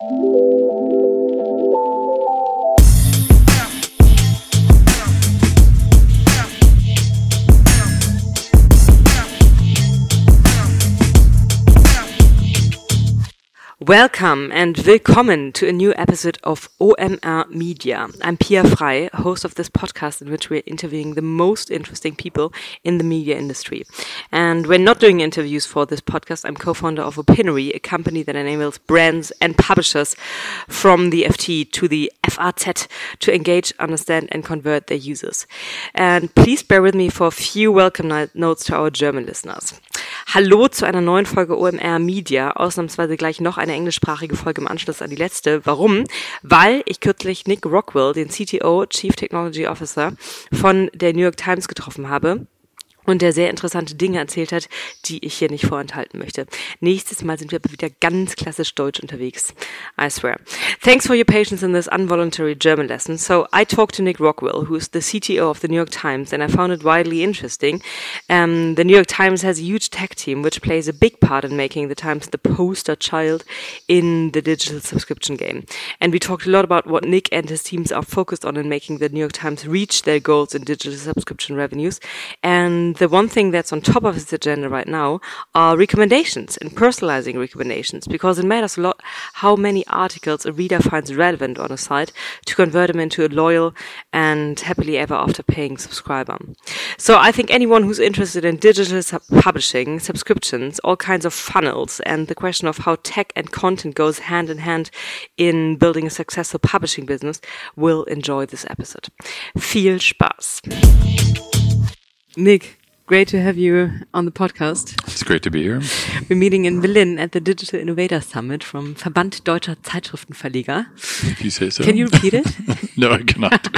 Thank you. Welcome and willkommen to a new episode of OMR Media. I'm Pia Frei, host of this podcast in which we're interviewing the most interesting people in the media industry. And we're not doing interviews for this podcast. I'm co-founder of Opinary, a company that enables brands and publishers from the FT to the FAZ to engage, understand and convert their users. And please bear with me for a few welcome notes to our German listeners. Hallo zu einer neuen Folge OMR Media. Ausnahmsweise gleich noch eine englischsprachige Folge im Anschluss an die letzte. Warum? Weil ich kürzlich Nick Rockwell, den CTO, Chief Technology Officer von der New York Times getroffen habe und der sehr interessante Dinge erzählt hat, die ich hier nicht vorenthalten möchte. Nächstes Mal sind wir aber wieder ganz klassisch deutsch unterwegs. I swear. Thanks for your patience in this involuntary German lesson. So I talked to Nick Rockwell, who's the CTO of the New York Times, and I found it widely interesting. Um, the New York Times has a huge tech team, which plays a big part in making the Times the poster child in the digital subscription game. And we talked a lot about what Nick and his teams are focused on in making the New York Times reach their goals in digital subscription revenues. And the one thing that's on top of his agenda right now are recommendations and personalizing recommendations because it matters a lot how many articles a reader finds relevant on a site to convert them into a loyal and happily ever after paying subscriber. So I think anyone who's interested in digital sub publishing, subscriptions, all kinds of funnels, and the question of how tech and content goes hand in hand in building a successful publishing business will enjoy this episode. Viel Spaß. Nick, great to have you on the podcast. It's great to be here. We're meeting in Berlin at the Digital Innovator Summit from Verband Deutscher Zeitschriftenverleger. If you say so. Can you repeat it? no, I cannot.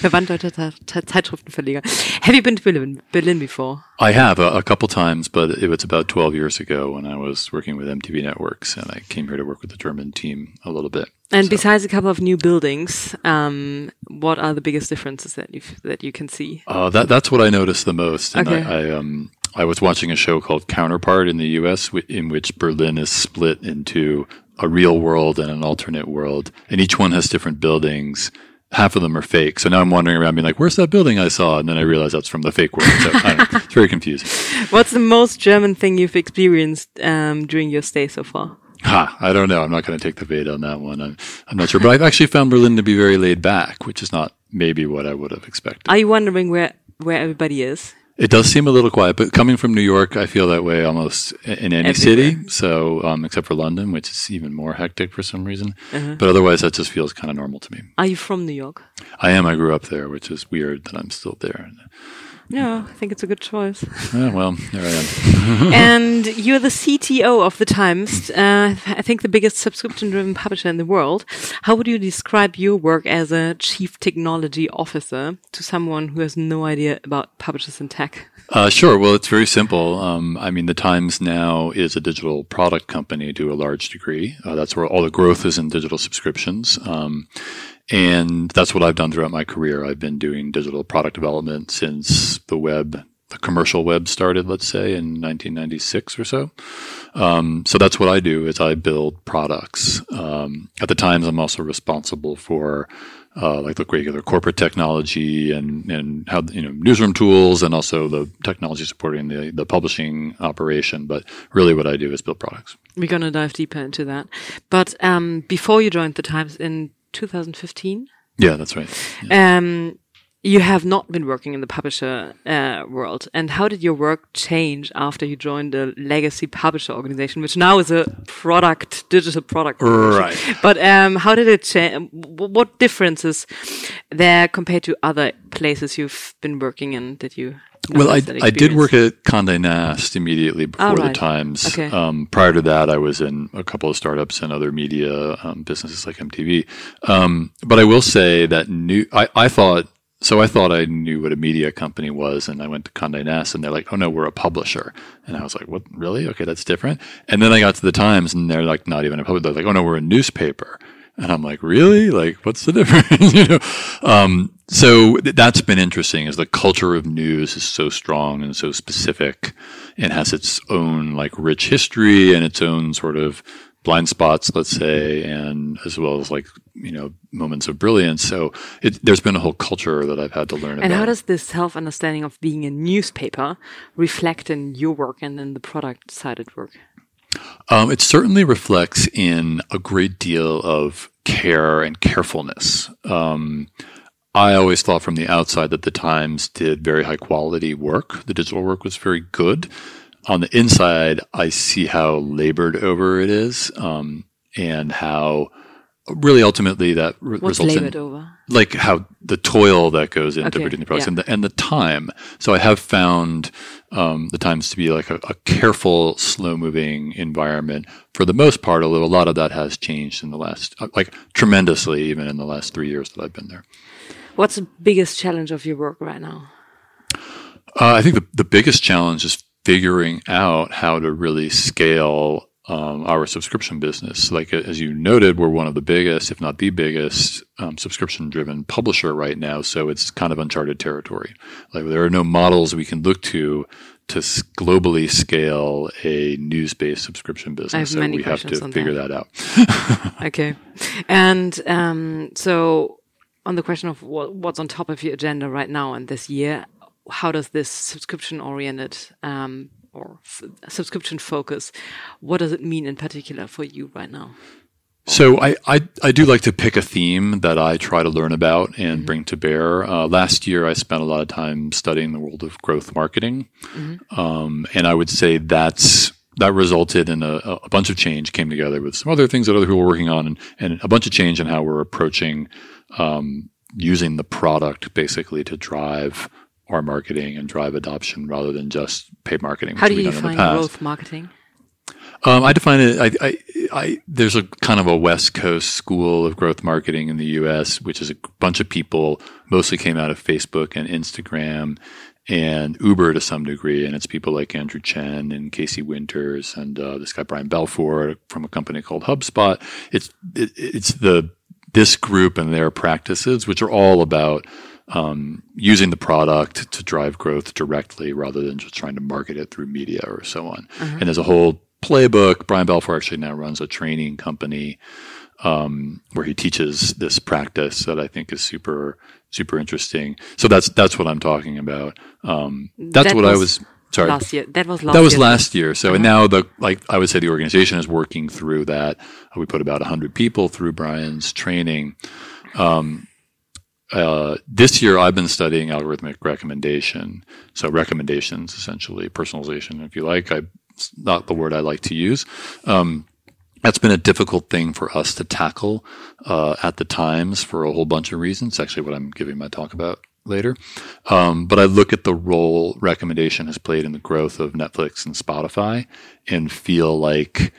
Verband Deutscher Zeitschriftenverleger. Have you been to Berlin, Berlin before? I have a, a, couple times, but it was about 12 years ago when I was working with MTV Networks and I came here to work with the German team a little bit. And so. besides a couple of new buildings, um, what are the biggest differences that you that you can see? Uh, that that's what I noticed the most. And okay. I, I, um, I was watching a show called Counterpart in the U.S., in which Berlin is split into a real world and an alternate world, and each one has different buildings half of them are fake. So now I'm wandering around being like, where's that building I saw? And then I realize that's from the fake world. So it's very confusing. What's the most German thing you've experienced um, during your stay so far? Ha, I don't know. I'm not going to take the bait on that one. I'm, I'm not sure. But I've actually found Berlin to be very laid back, which is not maybe what I would have expected. Are you wondering where, where everybody is? It does seem a little quiet, but coming from New York, I feel that way almost in any Everywhere. city. So, um, except for London, which is even more hectic for some reason. Uh-huh. But otherwise, that just feels kind of normal to me. Are you from New York? I am. I grew up there, which is weird that I'm still there. Yeah, I think it's a good choice. Yeah, well, there I am. and you're the CTO of the Times, uh, I think the biggest subscription-driven publisher in the world. How would you describe your work as a chief technology officer to someone who has no idea about publishers and tech? Uh, sure. Well, it's very simple. Um, I mean, the Times now is a digital product company to a large degree. Uh, that's where all the growth is in digital subscriptions. Um, and that's what I've done throughout my career. I've been doing digital product development since the web, the commercial web started, let's say in 1996 or so. Um, so that's what I do is I build products. Um, at the times, I'm also responsible for uh, like the regular corporate technology and, and how you know newsroom tools and also the technology supporting the, the publishing operation. But really, what I do is build products. We're gonna dive deeper into that. But um, before you joined the Times in 2015. Yeah, that's right. Yeah. Um, you have not been working in the publisher uh, world. And how did your work change after you joined the legacy publisher organization, which now is a product, digital product? Right. But um, how did it change? What differences there compared to other places you've been working in that you well, I, I did work at Condé Nast immediately before right. the Times. Okay. Um, prior to that, I was in a couple of startups and other media um, businesses like MTV. Um, but I will say that new, I, I thought, so I thought I knew what a media company was, and I went to Condé Nast, and they're like, "Oh no, we're a publisher," and I was like, "What? Really? Okay, that's different." And then I got to the Times, and they're like, "Not even a publisher." They're like, "Oh no, we're a newspaper." And I'm like, really? Like, what's the difference? you know? Um, so that's been interesting is the culture of news is so strong and so specific and has its own like rich history and its own sort of blind spots, let's say, and as well as like you know moments of brilliance. So it, there's been a whole culture that I've had to learn. And about. how does this self understanding of being a newspaper reflect in your work and in the product sided work? Um, it certainly reflects in a great deal of care and carefulness. Um, I always thought from the outside that the Times did very high quality work. The digital work was very good. On the inside, I see how labored over it is, um, and how really ultimately that re- results in over? like how the toil that goes into Okay, producing the products yeah. and, the, and the time. So I have found um, the Times to be like a, a careful, slow moving environment for the most part, although a lot of that has changed in the last, uh, like tremendously, even in the last three years that I've been there. What's the biggest challenge of your work right now? Uh, I think the, the biggest challenge is figuring out how to really scale um, our subscription business. Like as you noted, we're one of the biggest, if not the biggest, um, subscription-driven publisher right now. So it's kind of uncharted territory. Like there are no models we can look to to globally scale a news-based subscription business. so we have to figure that. that out. Okay. And um, so, on the question of what, what's on top of your agenda right now and this year, how does this subscription oriented um, or f- subscription focus, what does it mean in particular for you right now? So I, I I do like to pick a theme that I try to learn about and bring to bear. Uh, last year, I spent a lot of time studying the world of growth marketing, um, and I would say that's that resulted in a, a bunch of change came together with some other things that other people were working on, and, and a bunch of change in how we're approaching um, using the product basically to drive our marketing and drive adoption rather than just paid marketing. How which do you we've done in the define growth marketing? Um, I define it. I, I, I, there's a kind of a West Coast school of growth marketing in the U.S., which is a bunch of people, mostly came out of Facebook and Instagram and Uber to some degree, and it's people like Andrew Chen and Casey Winters and uh, this guy Brian Balfour from a company called HubSpot. It's it, it's the this group and their practices, which are all about um, using the product to drive growth directly rather than just trying to market it through media or so on. And there's a whole playbook. Brian Balfour actually now runs a training company um, where he teaches this practice that I think is super super interesting. So that's that's what I'm talking about. Um, that's That what I was was. Sorry, Last year. That was last that was year. last year. So and now the like I would say the organization is working through that. We put about hundred people through Brian's training. Um, uh, this year, I've been studying algorithmic recommendation. So recommendations, essentially personalization, if you like. I, it's not the word I like to use. Um, that's been a difficult thing for us to tackle uh, at the times for a whole bunch of reasons. Actually, what I'm giving my talk about later. Um, but I look at the role recommendation has played in the growth of Netflix and Spotify and feel like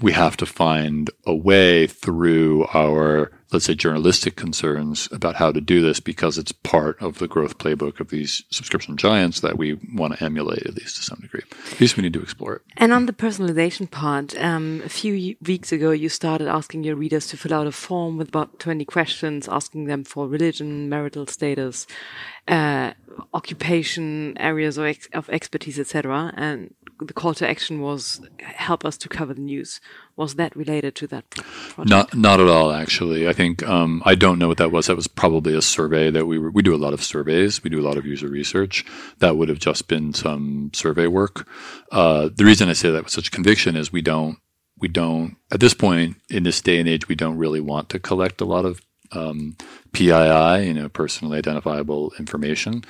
we have to find a way through our, let's say, journalistic concerns about how to do this because it's part of the growth playbook of these subscription giants that we want to emulate, at least to some degree. At least we need to explore it. And on the personalization part, um, a few weeks ago, you started asking your readers to fill out a form with about 20 questions, asking them for religion, marital status, uh, occupation, areas of, ex- of expertise, etc. And the call to action was help us to cover the news. Was that related to that project? Not, not at all. Actually, I think um, I don't know what that was. That was probably a survey that we were, we do a lot of surveys. We do a lot of user research. That would have just been some survey work. Uh, the reason I say that with such conviction is we don't we don't at this point in this day and age we don't really want to collect a lot of um, PII, you know, personally identifiable information.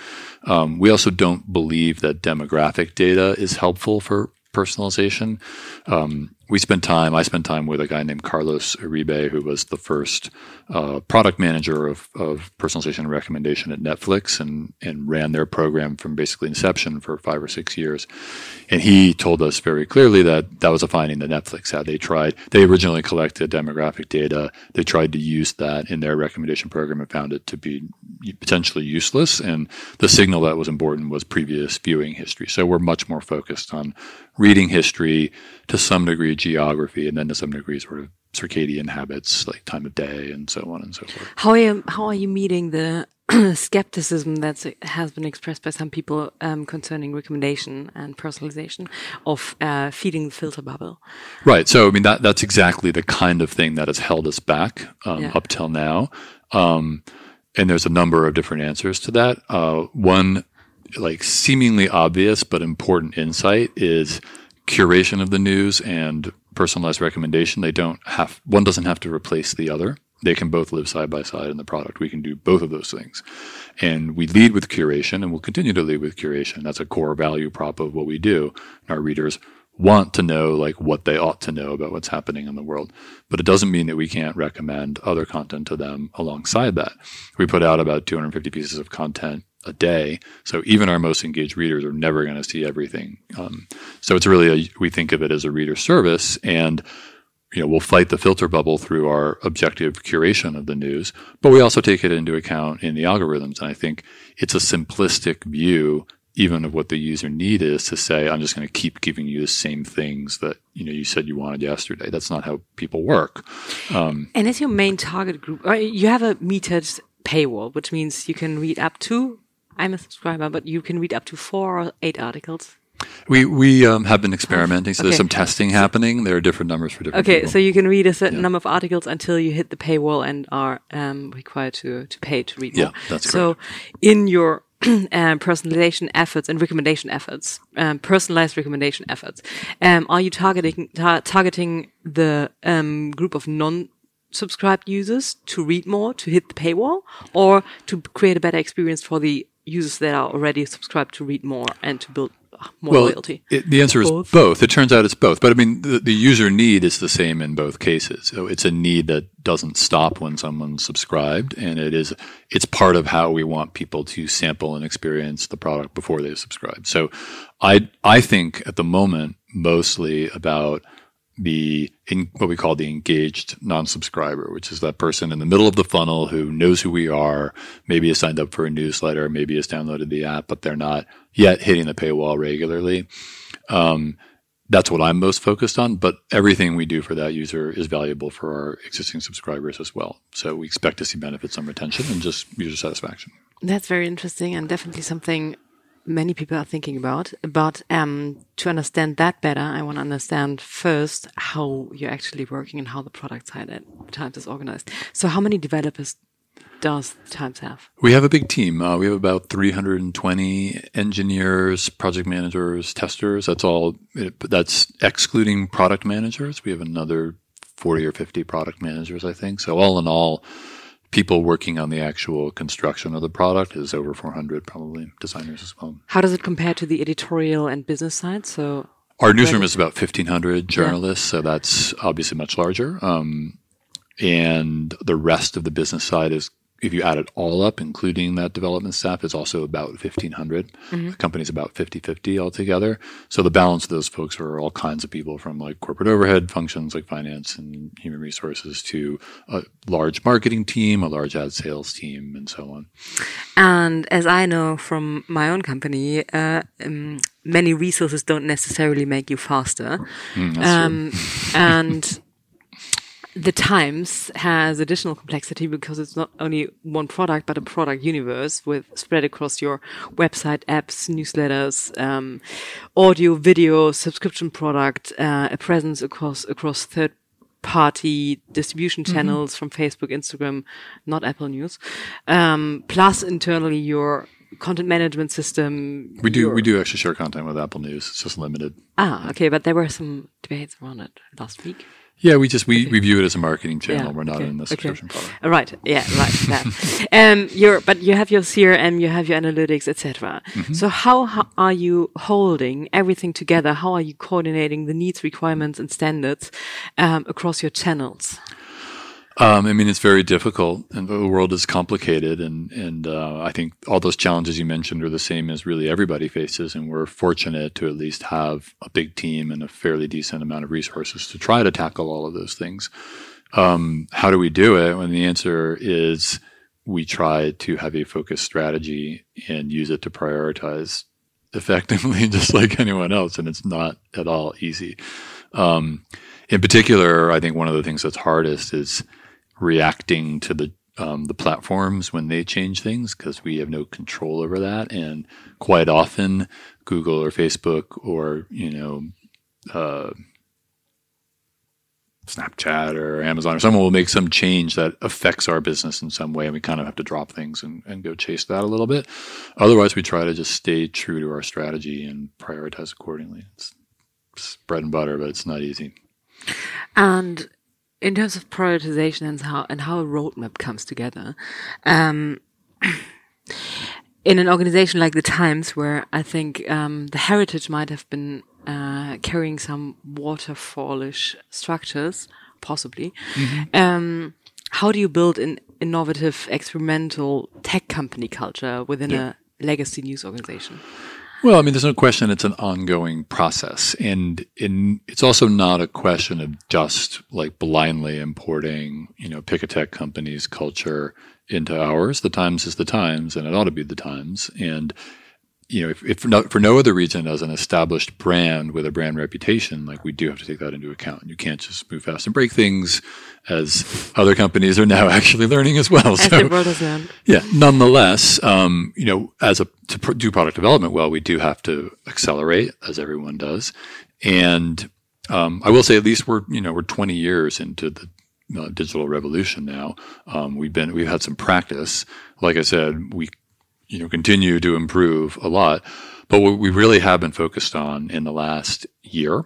Um, we also don't believe that demographic data is helpful for personalization. Um, we spent time, I spent time with a guy named Carlos Uribe, who was the first uh, product manager of, of personalization and recommendation at Netflix and, and ran their program from basically inception for five or six years. And he told us very clearly that that was a finding that Netflix had. They tried, they originally collected demographic data. They tried to use that in their recommendation program and found it to be potentially useless. And the signal that was important was previous viewing history. So we're much more focused on reading history, to some degree geography, and then to some degree sort of circadian habits like time of day and so on and so forth. How are you, how are you meeting the skepticism that has been expressed by some people um, concerning recommendation and personalization of uh, feeding the filter bubble. Right. So, I mean, that that's exactly the kind of thing that has held us back um, Yeah. up till now. Um, and there's a number of different answers to that. Uh, one, like seemingly obvious but important insight is curation of the news and personalized recommendation. They don't have one doesn't have to replace the other. They can both live side by side in the product. We can do both of those things. And we lead with curation and we'll continue to lead with curation. That's a core value prop of what we do. And Our readers want to know like what they ought to know about what's happening in the world. But it doesn't mean that we can't recommend other content to them alongside that. We put out about 250 pieces of content a day. So even our most engaged readers are never going to see everything. Um, so it's really a, we think of it as a reader service and you know, we'll fight the filter bubble through our objective curation of the news, but we also take it into account in the algorithms. And I think it's a simplistic view, even of what the user need is to say, I'm just going to keep giving you the same things that, you know, you said you wanted yesterday. That's not how people work. And as your main target group, uh, you have a metered paywall, which means you can read up to. I'm a subscriber, but you can read up to four or eight articles. We, we um, have been experimenting. So there's some testing happening. There are different numbers for different Okay, people. so you can read a certain number of articles until you hit the paywall and are um, required to, to pay to read more. Yeah, that's So, in your um, personalization efforts and recommendation efforts, um, personalized recommendation efforts, um, are you targeting tar- targeting the um, group of non subscribed users to read more, to hit the paywall, or to create a better experience for the users that are already subscribed to read more and to build uh, more loyalty? It, the answer is Both? both. It turns out it's both. But I mean, the, the user need is the same in both cases. So it's a need that doesn't stop when someone's subscribed, and it is it's part of how we want people to sample and experience the product before they subscribe. So I I think at the moment mostly about the in what we call the engaged non-subscriber, which is that person in the middle of the funnel who knows who we are, maybe has signed up for a newsletter, maybe has downloaded the app, but they're not yet hitting the paywall regularly. Um, that's what I'm most focused on, but everything we do for that user is valuable for our existing subscribers as well. So we expect to see benefits on retention and just user satisfaction. That's very interesting and definitely something many people are thinking about. But um, to understand that better, I want to understand first how you're actually working and how the product side at Times is organized. So, how many developers does Times have? We have a big team. Uh, we have about 320 engineers, project managers, testers. That's all. That's excluding product managers. We have another 40 or 50 product managers, I think. So all in all, people working on the actual construction of the product is over 400, probably designers as well. How does it compare to the editorial and business side? So, Our newsroom is about 1,500 journalists, so that's obviously much larger. Um, and the rest of the business side is, if you add it all up, including that development staff, is also about 1,500. The company's about 50 50 altogether. So the balance of those folks are all kinds of people from like corporate overhead functions like finance and human resources to a large marketing team, a large ad sales team, and so on. And as I know from my own company, uh, um, many resources don't necessarily make you faster. um, and the Times has additional complexity because it's not only one product, but a product universe with spread across your website, apps, newsletters, um, audio, video, subscription product, uh, a presence across across third party distribution channels from Facebook, Instagram, not Apple News. Um, plus internally your content management system. We do your- we do actually share content with Apple News. It's just limited. Ah, okay, but there were some debates around it last week. Yeah, we just we, we view it as a marketing channel. Yeah, We're not okay, in the okay. subscription product. Uh, Right. Yeah. Right. Um. Your but you have your CRM, you have your analytics, etc. Mm-hmm. So how, how are you holding everything together? How are you coordinating the needs, requirements, and standards um, across your channels? Um, I mean, it's very difficult, and the world is complicated, and and uh, I think all those challenges you mentioned are the same as really everybody faces, and we're fortunate to at least have a big team and a fairly decent amount of resources to try to tackle all of those things. Um, how do we do it? When the answer is we try to have a focused strategy and use it to prioritize effectively, just like anyone else, and it's not at all easy. Um, in particular, I think one of the things that's hardest is reacting to the um, the platforms when they change things because we have no control over that. And quite often, Google or Facebook or you know. Uh, Snapchat or Amazon or someone will make some change that affects our business in some way, and we kind of have to drop things and, and go chase that a little bit. Otherwise, we try to just stay true to our strategy and prioritize accordingly. It's, it's bread and butter, but it's not easy. And in terms of prioritization and how and how a roadmap comes together, um, in an organization like the Times, where I think um, the heritage might have been uh, carrying some waterfallish structures, possibly. Mm-hmm. Um, how do you build an innovative, experimental tech company culture within yeah. a legacy news organization? Well, I mean, there's no question it's an ongoing process. And in, it's also not a question of just like blindly importing, you know, pick a tech company's culture into ours. The Times is the Times and it ought to be the Times. And you know, if, if for, no, for no other reason as an established brand with a brand reputation, like we do have to take that into account. And you can't just move fast and break things, as other companies are now actually learning as well. As so, the world has. Yeah. Nonetheless, um, you know, as a to pr- do product development well, we do have to accelerate, as everyone does. And um, I will say, at least we're you know we're 20 years into the uh, digital revolution now. Um, we've been we've had some practice. Like I said, we you know, continue to improve a lot. But what we really have been focused on in the last year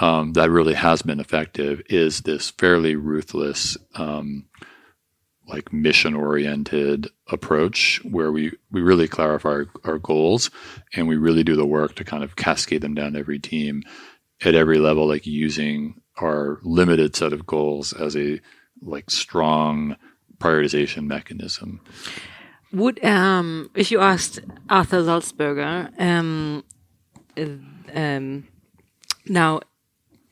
um, that really has been effective is this fairly ruthless, um, like mission oriented approach where we, we really clarify our, our, goals and we really do the work to kind of cascade them down every team at every level, like using our limited set of goals as a like strong prioritization mechanism. Would um, if you asked Arthur Sulzberger, um, uh, um, now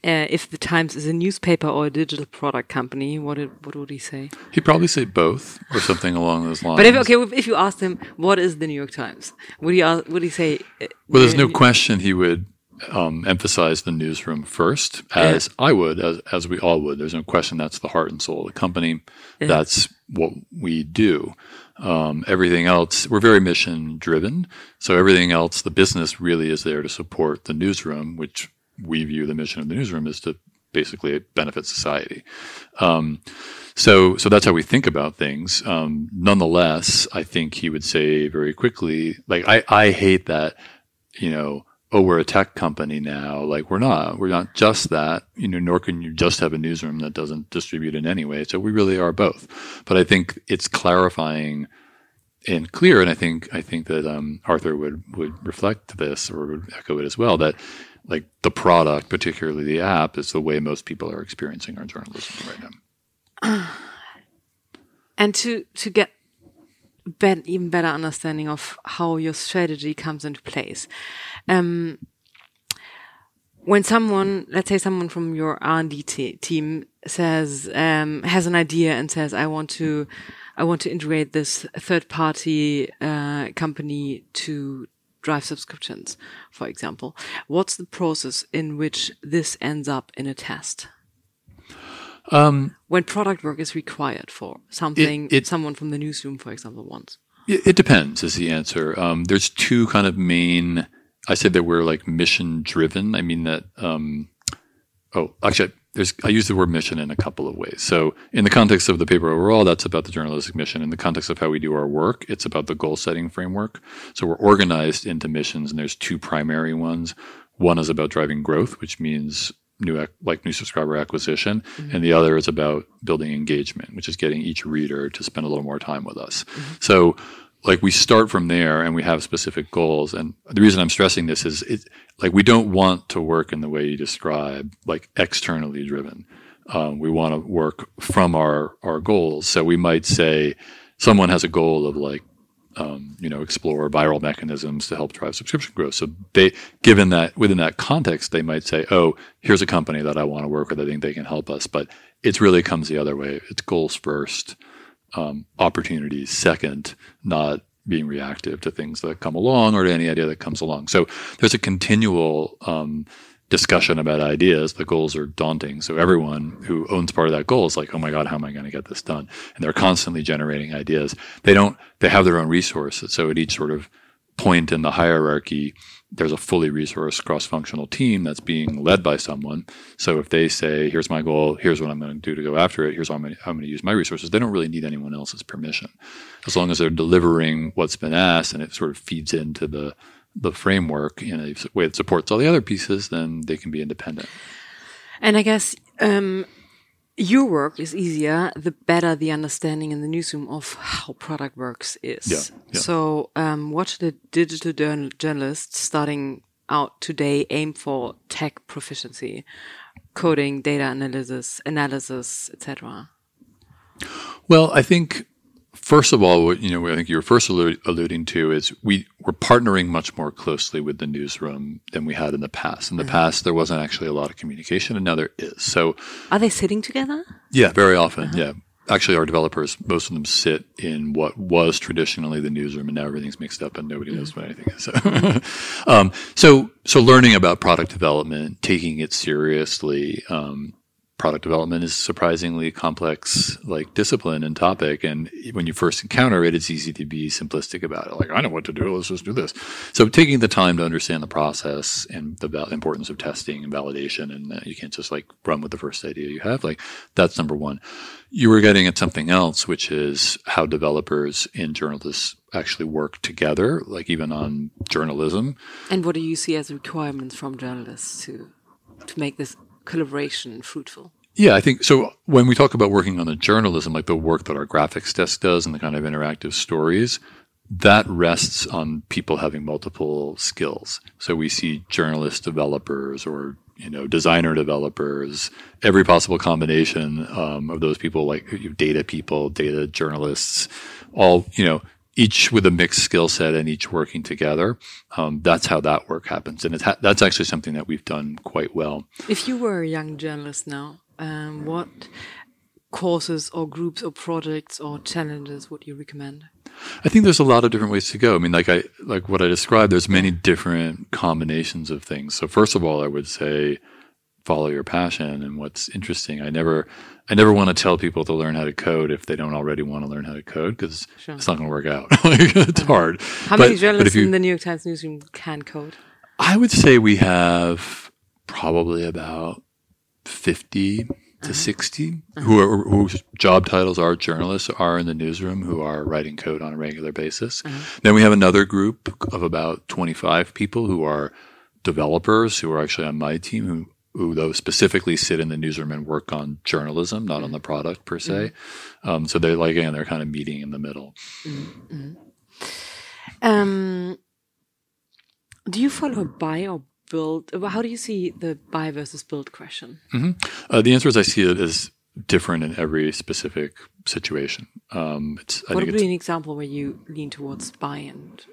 uh, if the Times is a newspaper or a digital product company, what it, what would he say? He'd probably say both or something along those lines. But if okay, if you asked him what is the New York Times, would he would he say? Uh, well, there's no question he would um, emphasize the newsroom first, as yeah. I would, as as we all would. There's no question that's the heart and soul of the company. Yeah. That's what we do. Um, everything else, we're very mission driven. So everything else, the business really is there to support the newsroom, which we view the mission of the newsroom is to basically benefit society. Um, so, so that's how we think about things. Um, nonetheless, I think he would say very quickly, like, I, I hate that, you know, oh, we're a tech company now. Like we're not. We're not just that. You know, nor can you just have a newsroom that doesn't distribute in any way. So we really are both. But I think it's clarifying and clear, and I think I think that um, Arthur would would reflect this or would echo it as well. That like the product, particularly the app, is the way most people are experiencing our journalism right now. And to to get even better understanding of how your strategy comes into place. Um, when someone, let's say someone from your R&D team says, um, has an idea and says, I want to, I want to integrate this third party, uh, company to drive subscriptions, for example. What's the process in which this ends up in a test? Um, when product work is required for something it, it, someone from the newsroom, for example, wants? It, it depends, is the answer. Um, there's two kind of main. I said that we're like mission driven. I mean that. Um, oh, actually, there's. I use the word mission in a couple of ways. So, in the context of the paper overall, that's about the journalistic mission. In the context of how we do our work, it's about the goal setting framework. So, we're organized into missions, and there's two primary ones. One is about driving growth, which means new like new subscriber acquisition, mm-hmm. and the other is about building engagement, which is getting each reader to spend a little more time with us. Mm-hmm. So like we start from there and we have specific goals. And the reason I'm stressing this is it, like we don't want to work in the way you describe, like externally driven. Um, we want to work from our our goals. So we might say someone has a goal of like um, you know, explore viral mechanisms to help drive subscription growth. So they, given that within that context, they might say, "Oh, here's a company that I want to work with. I think they can help us." But it really comes the other way. It's goals first, um, opportunities second, not being reactive to things that come along or to any idea that comes along. So there's a continual um, discussion about ideas, the goals are daunting. So everyone who owns part of that goal is like, oh my God, how am I going to get this done? And they're constantly generating ideas. They don't, they have their own resources. So at each sort of point in the hierarchy, there's a fully resourced cross functional team that's being led by someone. So if they say, here's my goal, here's what I'm going to do to go after it, here's how I'm going to, how I'm going to use my resources, they don't really need anyone else's permission. As long as they're delivering what's been asked and it sort of feeds into the, the framework in a way that supports all the other pieces, then they can be independent. And I guess um, your work is easier the better the understanding in the newsroom of how product works is. Yeah, yeah. So, um, what should a digital journal journalist starting out today aim for tech proficiency, coding, data analysis, analysis, etc. Well, I think First of all, what you know, I think you were first alluding to is we were partnering much more closely with the newsroom than we had in the past. In the mm-hmm. past, there wasn't actually a lot of communication, and now there is. So, are they sitting together? Yeah, very often. Uh-huh. Yeah, actually, our developers, most of them sit in what was traditionally the newsroom, and now everything's mixed up, and nobody knows mm-hmm. what anything is. So, um, so, so learning about product development, taking it seriously. Um, product development is surprisingly complex like discipline and topic and when you first encounter it it's easy to be simplistic about it. Like i know what to do let's just do this. So taking the time to understand the process and the importance of testing and validation and uh, you can't just like run with the first idea you have like that's number one. You were getting at something else which is how developers and journalists actually work together like even on journalism. And what do you see as requirements from journalists to to make this collaboration fruitful? Yeah, I think so. When we talk about working on the journalism, like the work that our graphics desk does and the kind of interactive stories, that rests on people having multiple skills. So we see journalist developers or you know designer developers, every possible combination um, of those people, like data people, data journalists, all you know each with a mixed skill set and each working together. Um, that's how that work happens, and ha- that's actually something that we've done quite well. If you were a young journalist now, um, what courses or groups or projects or challenges would you recommend? I think there's a lot of different ways to go. I mean, like I like what I described. There's many different combinations of things. So first of all, I would say follow your passion and what's interesting. I never I never want to tell people to learn how to code if they don't already want to learn how to code because sure. it's not going to work out. it's hard. How but, many journalists you, in the New York Times newsroom can code? I would say we have probably about 50 to uh-huh. 60 uh-huh. who are, whose job titles are journalists are in the newsroom who are writing code on a regular basis. Uh-huh. Then we have another group of about 25 people who are developers who are actually on my team who who though specifically sit in the newsroom and work on journalism, not on the product per se. Mm-hmm. Um, so they're like again, they're kind of meeting in the middle. Mm-hmm. Um, do you follow buy or build? How do you see the buy versus build question? Mm-hmm. Uh, the answer is I see it as different in every specific situation. Um, it's, what would be an example where you lean towards buy and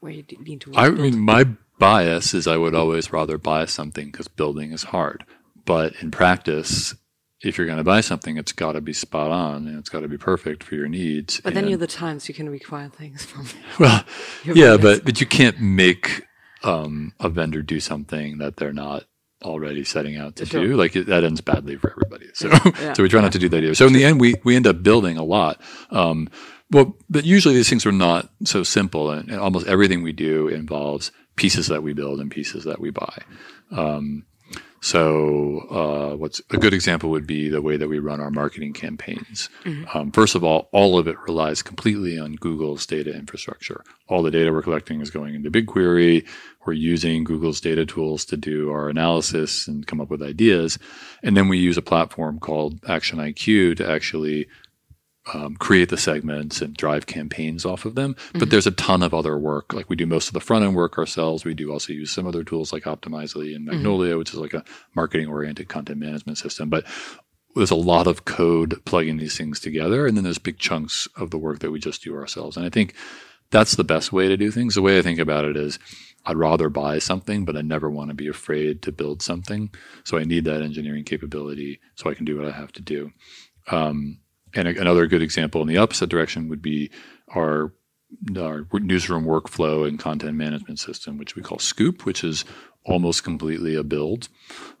where you lean towards? I build? mean, my bias is I would always rather buy something because building is hard. But in practice, if you're going to buy something, it's got to be spot on and it's got to be perfect for your needs. But and then you're the times you can require things from. Well, yeah, but but you can't make um, a vendor do something that they're not already setting out to sure. do. Like it, that ends badly for everybody. So yeah. so we try not to do that either. So in the end, we we end up building a lot. Um, well, but usually these things are not so simple, and, and almost everything we do involves pieces that we build and pieces that we buy. Um, so, uh, what's a good example would be the way that we run our marketing campaigns. Mm-hmm. Um, first of all, all of it relies completely on Google's data infrastructure. All the data we're collecting is going into BigQuery. We're using Google's data tools to do our analysis and come up with ideas. And then we use a platform called Action IQ to actually um, create the segments and drive campaigns off of them. Mm-hmm. But there's a ton of other work. Like we do most of the front end work ourselves. We do also use some other tools like Optimizely and mm-hmm. Magnolia, mm-hmm. which is like a marketing oriented content management system. But there's a lot of code plugging these things together. And then there's big chunks of the work that we just do ourselves. And I think that's the best way to do things. The way I think about it is I'd rather buy something, but I never want to be afraid to build something. So I need that engineering capability so I can do what I have to do. Um, and another good example in the opposite direction would be our our newsroom workflow and content management system, which we call Scoop, which is almost completely a build.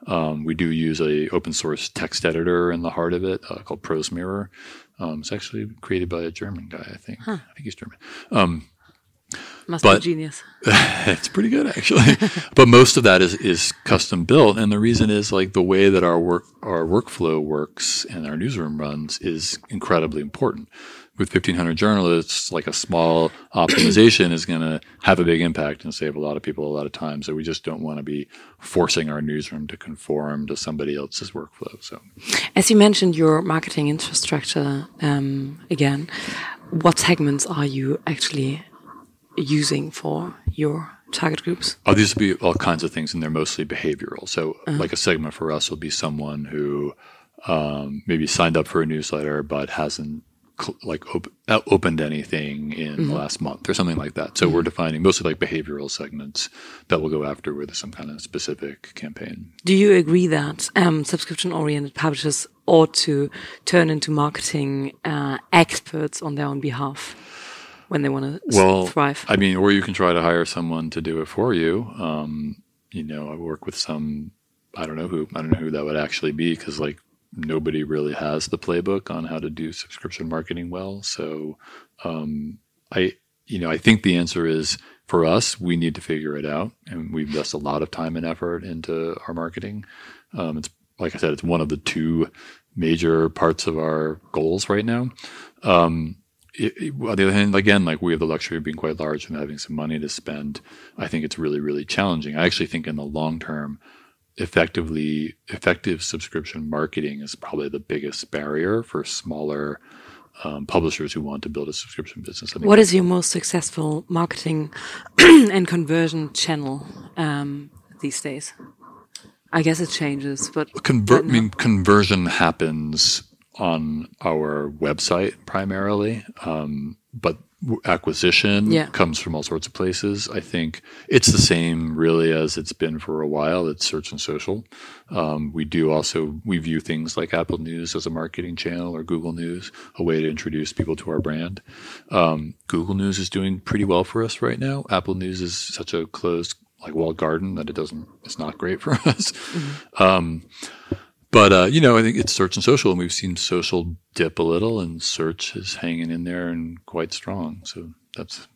Um, we do use a open source text editor in the heart of it uh, called ProseMirror. Um, it's actually created by a German guy, I think. Huh. I think he's German. Um, Must but, be genius. it's pretty good actually, but most of that is is custom built, and the reason is like the way that our work our workflow works and our newsroom runs is incredibly important with 1500 journalists, like a small optimization is going to have a big impact and save a lot of people a lot of time. So we just don't want to be forcing our newsroom to conform to somebody else's workflow. So, as you mentioned, your marketing infrastructure um, again, what segments are you actually using for your target groups? Oh, these will be all kinds of things, and they're mostly behavioral. So, uh -huh. like a segment for us will be someone who um, maybe signed up for a newsletter but hasn't like op- uh, opened anything in mm-hmm. the last month or something like that. So mm-hmm. we're defining mostly like behavioral segments that we'll go after with some kind of specific campaign. Do you agree that um, subscription-oriented publishers ought to turn into marketing uh, experts on their own behalf? When they want to well, thrive, I mean, or you can try to hire someone to do it for you. Um, you know, I work with some I don't know who I don't know who that would actually be because like nobody really has the playbook on how to do subscription marketing well. So um, I, you know, I think the answer is for us, we need to figure it out, and we invest a lot of time and effort into our marketing. Um, it's like I said, it's one of the two major parts of our goals right now. Um, it, on the other hand, again, like we have the luxury of being quite large and having some money to spend. I think it's really, really challenging. I actually think in the long term, effectively effective subscription marketing is probably the biggest barrier for smaller um, publishers who want to build a subscription business. What is your most successful marketing and conversion channel um, these days? I guess it changes, but I mean, conversion happens on our website primarily, um, but acquisition yeah. comes from all sorts of places. I think it's the same really as it's been for a while. It's search and social. Um, we do also we view things like Apple News as a marketing channel or Google News, a way to introduce people to our brand. Um, Google News is doing pretty well for us right now. Apple News is such a closed like walled garden that it doesn't it's not great for us. Mm-hmm. Um, but uh, you know, I think it's search and social, and we've seen social dip a little, and search is hanging in there and quite strong. So that's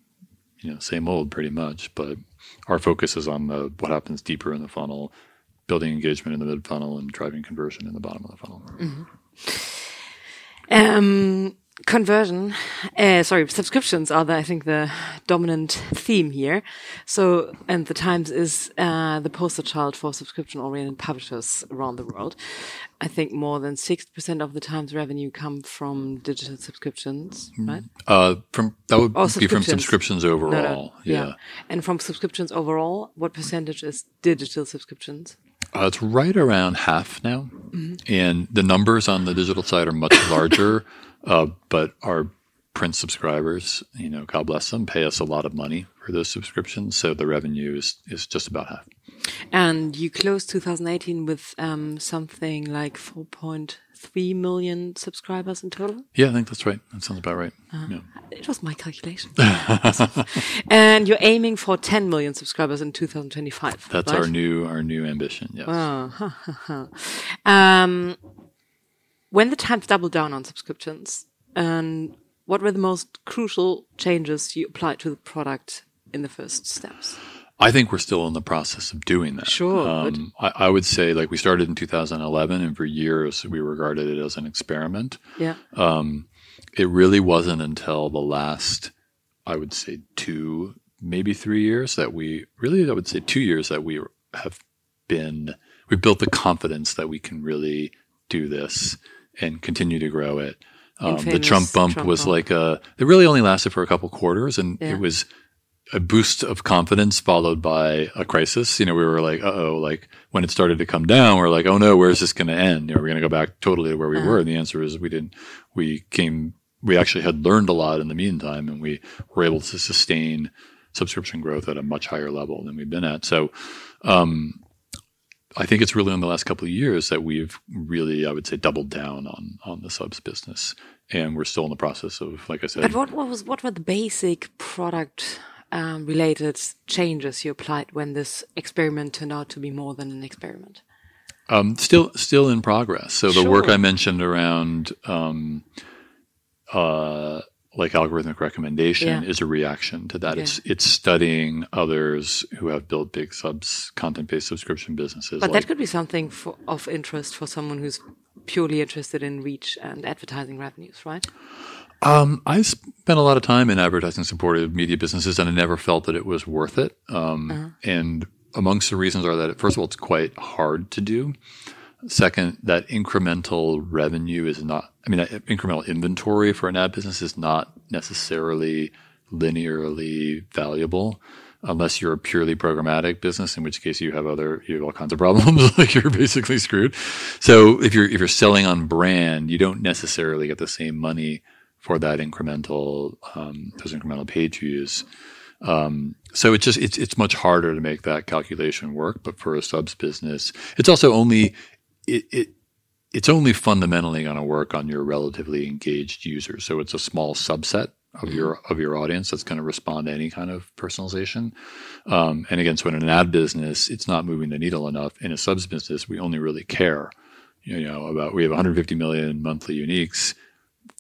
you know same old pretty much. But our focus is on the what happens deeper in the funnel, building engagement in the mid funnel, and driving conversion in the bottom of the funnel. Mm-hmm. Um, conversion, uh, sorry, subscriptions are the, I think the dominant theme here. So, and the Times is uh, the poster child for subscription-oriented publishers around the world. I think more than sixty percent of the Times revenue come from digital subscriptions, mm-hmm. right? Uh, from that would or be from subscriptions overall. No, no. Yeah. yeah, and from subscriptions overall, what percentage is digital subscriptions? Uh, it's right around half now, mm-hmm. and the numbers on the digital side are much larger. Uh, but our print subscribers, you know, God bless them, pay us a lot of money for those subscriptions. So the revenue is, is just about half. And you closed 2018 with um, something like 4.3 million subscribers in total? Yeah, I think that's right. That sounds about right. Uh, yeah. It was my calculation. and you're aiming for 10 million subscribers in 2025. That's right? our new our new ambition. Yes. Oh, um, when the Times doubled down on subscriptions, and what were the most crucial changes you applied to the product in the first steps? I think we're still in the process of doing that. Sure. Um, I, I, would say, like, we started in 2011, and for years we regarded it as an experiment. Yeah. Um, it really wasn't until the last, I would say, two, maybe three years that we really, I would say, two years that we have been, we built the confidence that we can really do this and continue to grow it. Um, the Trump bump Trump was bump. like a, it really only lasted for a couple quarters and yeah. it was a boost of confidence followed by a crisis. You know, we were like, uh oh, like when it started to come down, we're like, oh no, where's this going to end? You know, we're going to go back totally to where we uh-huh. were. And the answer is we didn't, we came, we actually had learned a lot in the meantime and we were able to sustain subscription growth at a much higher level than we've been at. So, um, I think it's really in the last couple of years that we've really, I would say, doubled down on on the subs business, and we're still in the process of, like I said. But what, what was what were the basic product um, related changes you applied when this experiment turned out to be more than an experiment? Um, still, still in progress. So the Sure. work I mentioned around, um, uh, like algorithmic recommendation Yeah. is a reaction to that. Yeah. It's it's studying others who have built big subs content based subscription businesses. But like, that could be something for, of interest for someone who's purely interested in reach and advertising revenues, right? Um, I spent a lot of time in advertising supported media businesses, and I never felt that it was worth it. Um, Uh-huh. And amongst the reasons are that, first of all, it's quite hard to do. Second, that incremental revenue is not, I mean, incremental inventory for an ad business is not necessarily linearly valuable unless you're a purely programmatic business, in which case you have other, you have all kinds of problems. like you're basically screwed. So if you're, if you're selling on brand, you don't necessarily get the same money for that incremental, um, those incremental page views. Um, so it's just it's it's much harder to make that calculation work. But for a subs business, it's also only it, it it's only fundamentally going to work on your relatively engaged users. So it's a small subset of your of your audience that's going to respond to any kind of personalization. Um, and again, so in an ad business, it's not moving the needle enough. In a subs business, we only really care, you know, about we have 150 million monthly uniques,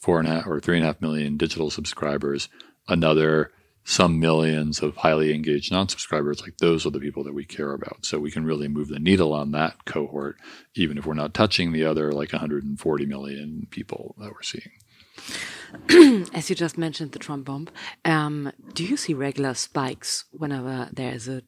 four and a half or three and a half million digital subscribers, another some millions of highly engaged non-subscribers like those are the people that we care about so we can really move the needle on that cohort even if we're not touching the other like 140 million people that we're seeing As you just mentioned, the Trump bomb. Um, do you see regular spikes whenever there is a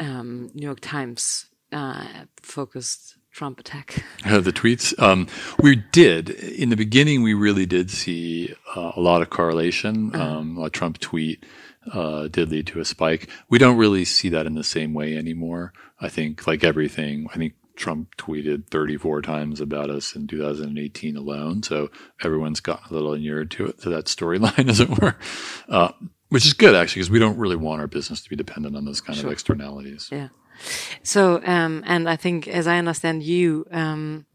um, New York Times uh, focused Trump attack? Uh, the tweets. Um, we did in the beginning. We really did see uh, a lot of correlation. Um, a Trump tweet uh, did lead to a spike. We don't really see that in the same way anymore. I think, like everything, I think Trump tweeted 34 times about us in 2018 alone. So everyone's gotten a little inured to it, to that storyline, as it were. Uh, which is good actually, because we don't really want our business to be dependent on those kind of externalities. Yeah. So, um, and I think, as I understand you, um,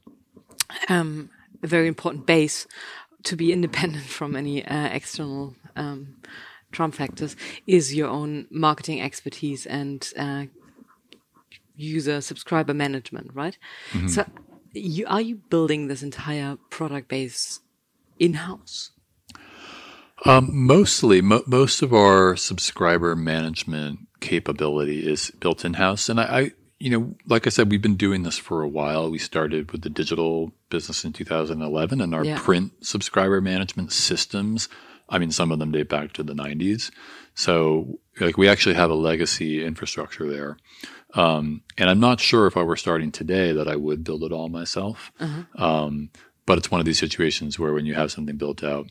um, a very important base to be independent from any uh, external um, Trump factors is your own marketing expertise and uh, user subscriber management, right? So, you are you building this entire product base in house? Um, mostly, mo- most of our subscriber management capability is built in house, and I, I, you know, like I said, we've been doing this for a while. We started with the digital business in 2011, and our Yeah. print subscriber management systems. I mean, some of them date back to the 90s. So, like, we actually have a legacy infrastructure there. Um, and I'm not sure if I were starting today that I would build it all myself. Um, but it's one of these situations where when you have something built out,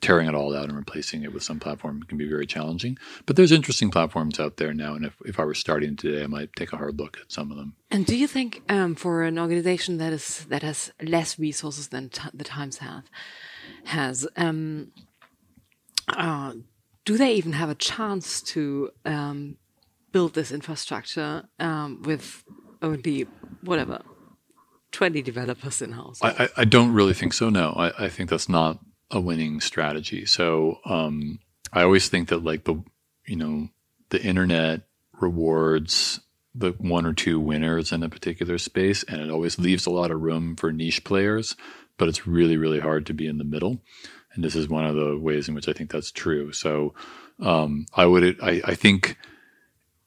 tearing it all out and replacing it with some platform can be very challenging. But there's interesting platforms out there now, and if, if I were starting today, I might take a hard look at some of them. And do you think um, for an organization that is that has less resources than t- the Times have has, um, uh, do they even have a chance to um, build this infrastructure um, with only whatever twenty developers in house? I, I, I don't really think so. No, I, I think that's not a winning strategy. So um, I always think that like the you know the internet rewards the one or two winners in a particular space, and it always leaves a lot of room for niche players. But it's really really hard to be in the middle, and this is one of the ways in which I think that's true. So um, I would I, I think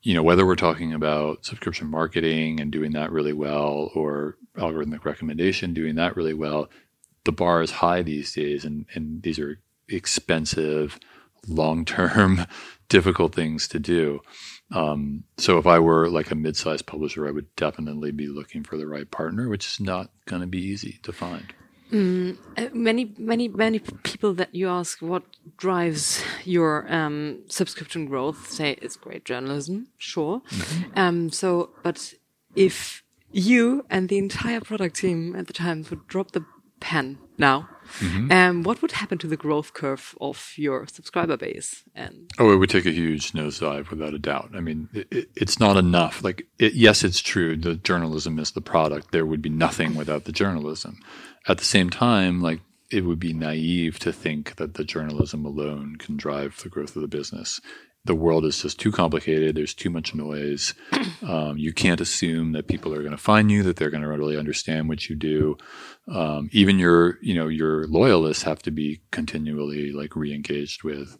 you know, whether we're talking about subscription marketing and doing that really well or algorithmic recommendation doing that really well, the bar is high these days and, and these are expensive, long term, difficult things to do. Um, so if I were like a mid sized publisher, I would definitely be looking for the right partner, which is not going to be easy to find. Uh, many, many, many people that you ask what drives your um, subscription growth say it's great journalism, sure. Um, so, but if you and the entire product team at the Times would drop the pen now, um, what would happen to the growth curve of your subscriber base? And Oh, it would take a huge nosedive without a doubt. I mean, it, it's not enough. Like, it, yes, it's true. The journalism is the product. There would be nothing without the journalism. At the same time, like, it would be naive to think that the journalism alone can drive the growth of the business. The world is just too complicated. There's too much noise. Um, you can't assume that people are going to find you, that they're going to really understand what you do. Um, even your, you know, your loyalists have to be continually like re-engaged with,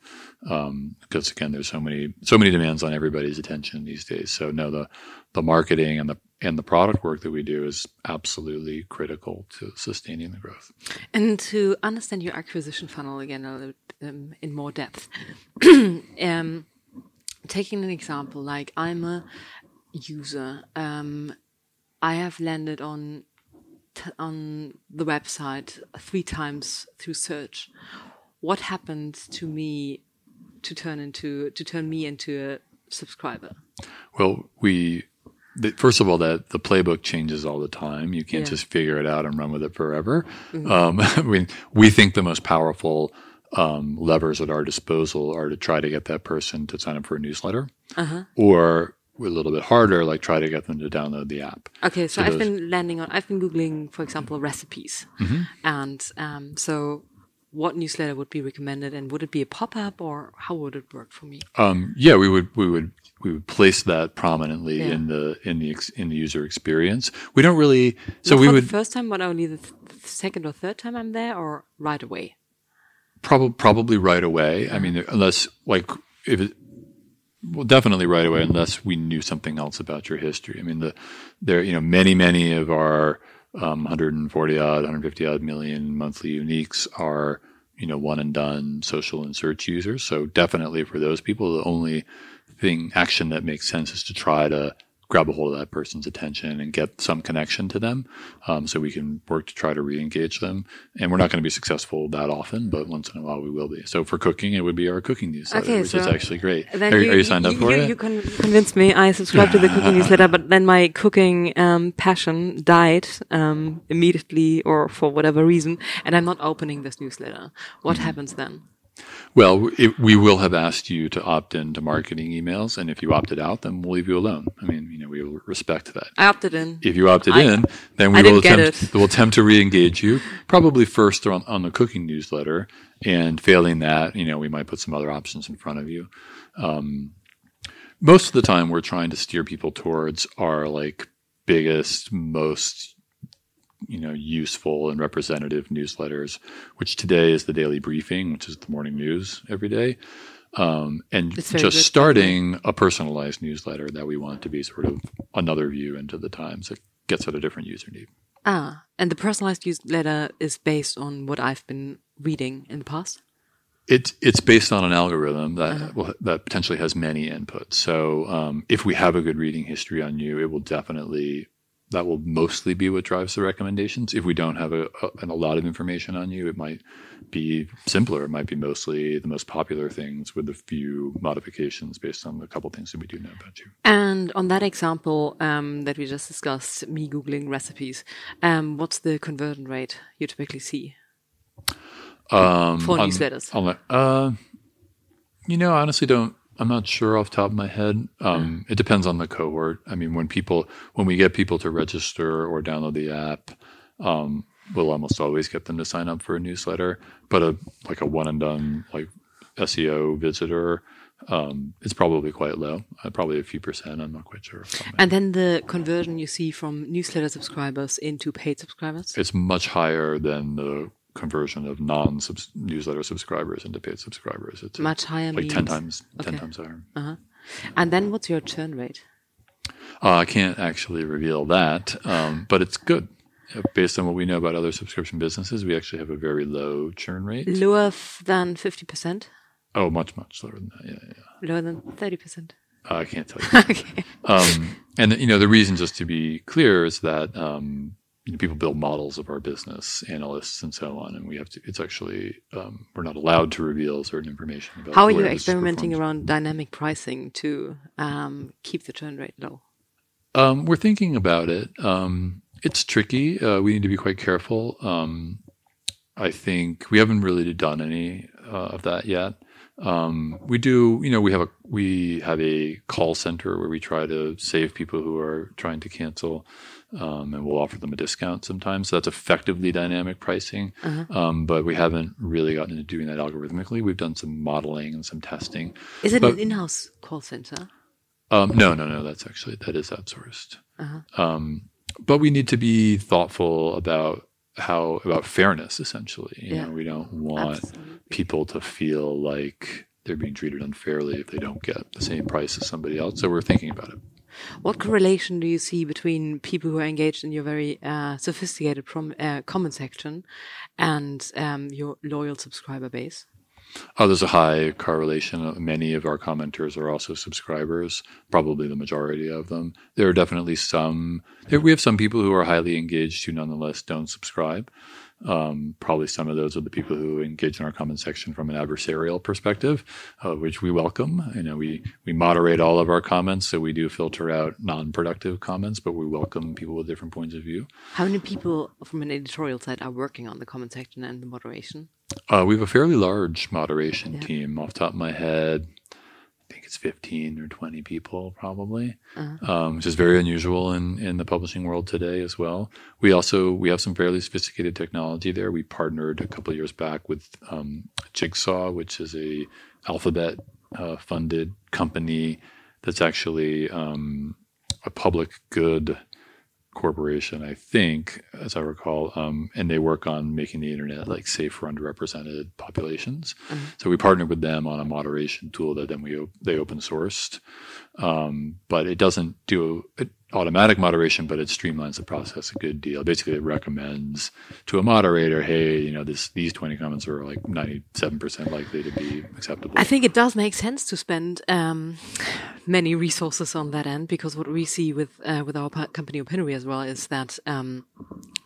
um, because again, there's so many, so many demands on everybody's attention these days. So no, the, the marketing and the, and the product work that we do is absolutely critical to sustaining the growth. And to understand your acquisition funnel again a little, um, in more depth, um, taking an example, like I'm a user, um, I have landed on on the website three times through search. What happened to me to turn into to turn me into a subscriber? Well, we the, first of all, that the playbook changes all the time. You can't yeah. just figure it out and run with it forever. Mm-hmm. Um, I mean, we think the most powerful um, levers at our disposal are to try to get that person to sign up for a newsletter, uh-huh. or a little bit harder, like try to get them to download the app. Okay, so, so I've been landing on, I've been googling, for example, recipes, mm-hmm. and um, so what newsletter would be recommended, and would it be a pop up, or how would it work for me? Um, yeah, we would we would we would place that prominently yeah. in the in the in the user experience. We don't really so Not we would first time, but only the, th- the second or third time I'm there, or right away. Probably probably right away. I mean, unless like if it, well, definitely right away, unless we knew something else about your history. I mean, the there you know many many of our um, 140 odd, 150 odd million monthly uniques are you know one and done social and search users. So definitely for those people, the only thing action that makes sense is to try to grab a hold of that person's attention and get some connection to them um, so we can work to try to re-engage them. And we're not going to be successful that often but once in a while we will be. So for cooking it would be our cooking newsletter okay, which so is actually great. are, you, are, you, signed up for you, it? you con- convinced me. I subscribed to the cooking newsletter but then my cooking um, passion died um, immediately or for whatever reason and i'm not opening this newsletter. What mm-hmm. happens then well, it, we will have asked you to opt in to marketing emails, and if you opted out, then we'll leave you alone. I mean, you know, we will respect that. I opted in. If you opted I, in, then we will attempt, we'll attempt to re-engage you, probably first on, on the cooking newsletter, and failing that, you know, we might put some other options in front of you. Um, most of the time, we're trying to steer people towards our like biggest, most you know, useful and representative newsletters, which today is the daily briefing, which is the morning news every day. Um, and just good. starting a personalized newsletter that we want to be sort of another view into the times that gets at a different user need. Ah, and the personalized newsletter is based on what I've been reading in the past. It's it's based on an algorithm that uh-huh. will, that potentially has many inputs. So um, if we have a good reading history on you, it will definitely that will mostly be what drives the recommendations. If we don't have a, a, a, lot of information on you, it might be simpler. It might be mostly the most popular things with a few modifications based on the couple things that we do know about you. And on that example um, that we just discussed, me Googling recipes, um, what's the conversion rate you typically see um, for on, newsletters? On, uh, you know, I honestly don't I'm not sure off the top of my head. Um, it depends on the cohort. I mean, when people, when we get people to register or download the app, um, we'll almost always get them to sign up for a newsletter. But a like a one and done like SEO visitor, um, it's probably quite low. Uh, probably a few percent. I'm not quite sure. And then the conversion you see from newsletter subscribers into paid subscribers? It's much higher than the conversion of non newsletter subscribers into paid subscribers. It's much higher, like means? ten times okay. ten times higher. Uh-huh. And then what's your churn rate? Uh, I can't actually reveal that, um, but it's good. Based on what we know about other subscription businesses, we actually have a very low churn rate. Lower than fifty percent. Oh, much much lower than that. Yeah, yeah. Lower than thirty percent. Uh, I can't tell you. okay. Um, and you know the reason, just to be clear, is that um, people build models of our business, analysts, and so on, and we have to. It's actually um, we're not allowed to reveal certain information about. How are you experimenting around dynamic pricing to um, keep the churn rate low? Um, we're thinking about it. Um, it's tricky. Uh, we need to be quite careful. Um, I think we haven't really done any uh, of that yet. Um, we do, you know, we have a we have a call center where we try to save people who are trying to cancel, um, and we'll offer them a discount sometimes. So that's effectively dynamic pricing, Uh-huh. um, but we haven't really gotten into doing that algorithmically. We've done some modeling and some testing. Is it But- an in-house call center? Um, no, no, no. That's actually that is outsourced. Uh-huh. Um, but we need to be thoughtful about how about fairness. Essentially, you Yeah. know, we don't want Absolutely. people to feel like they're being treated unfairly if they don't get the same price as somebody else. So we're thinking about it. What correlation do you see between people who are engaged in your very uh, sophisticated prom- uh, comment section and um, your loyal subscriber base? Oh, there's a high correlation. Many of our commenters are also subscribers, probably the majority of them. There are definitely some, there, we have some people who are highly engaged who nonetheless don't subscribe. Um, probably some of those are the people who engage in our comment section from an adversarial perspective, uh, which we welcome. You know, we, we moderate all of our comments, so we do filter out non-productive comments, but we welcome people with different points of view. How many people from an editorial side are working on the comment section and the moderation? Uh, we have a fairly large moderation Yeah. team. Off the top of my head, I think it's 15 or 20 people probably, Uh-huh. um, which is very unusual in, in the publishing world today as well. We also we have some fairly sophisticated technology there. We partnered a couple of years back with um, Jigsaw, which is a Alphabet uh, funded company that's actually um, a public good corporation, I think, as I recall, um, and they work on making the internet like safe for underrepresented populations. So we partnered with them on a moderation tool that then we op- they open sourced, um, but it doesn't do it, automatic moderation, but it streamlines the process a good deal. Basically, it recommends to a moderator, hey, you know, this these twenty comments are like ninety seven percent likely to be acceptable. I think it does make sense to spend um, many resources on that end because what we see with uh, with our company Opinary as well is that um,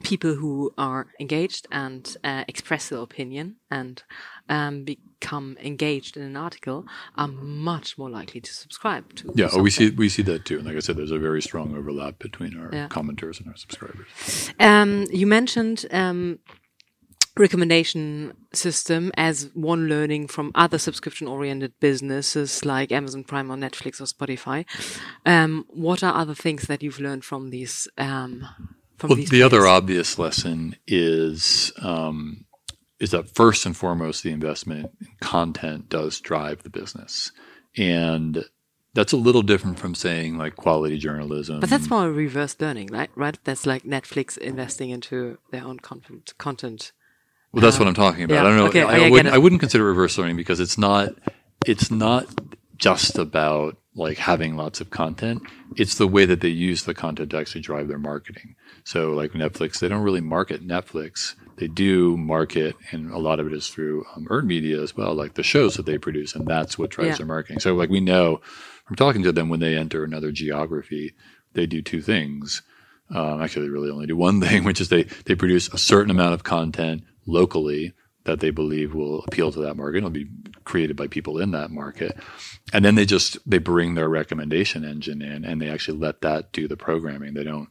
people who are engaged and uh, express their opinion and um, become engaged in an article are much more likely to subscribe to. yeah, oh, we see we see that too. And like I said, there's a very strong overlap between our Yeah. commenters and our subscribers. Um, you mentioned um, recommendation system as one learning from other subscription-oriented businesses like Amazon Prime or Netflix or Spotify. Um, what are other things that you've learned from these? Um, from Well, these the other obvious lesson is um, is that first and foremost, the investment in content does drive the business, and that's a little different from saying like quality journalism. But that's more reverse learning, right? Right? That's like Netflix investing into their own content. Content. Well, that's what um, I'm talking about. yeah, I don't know. okay, I, I get wouldn't. I wouldn't consider reverse learning because it's not. It's not just about like having lots of content. It's the way that they use the content to actually drive their marketing. So, like Netflix, they don't really market Netflix. They do market, and a lot of it is through um, earned media as well, like the shows that they produce, and that's what drives Yeah. their marketing. So, like we know from talking to them when they enter another geography, they do two things. Um, actually, they really only do one thing, which is they they produce a certain amount of content locally that they believe will appeal to that market. It'll be created by people in that market, and then they just they bring their recommendation engine in, and they actually let that do the programming. They don't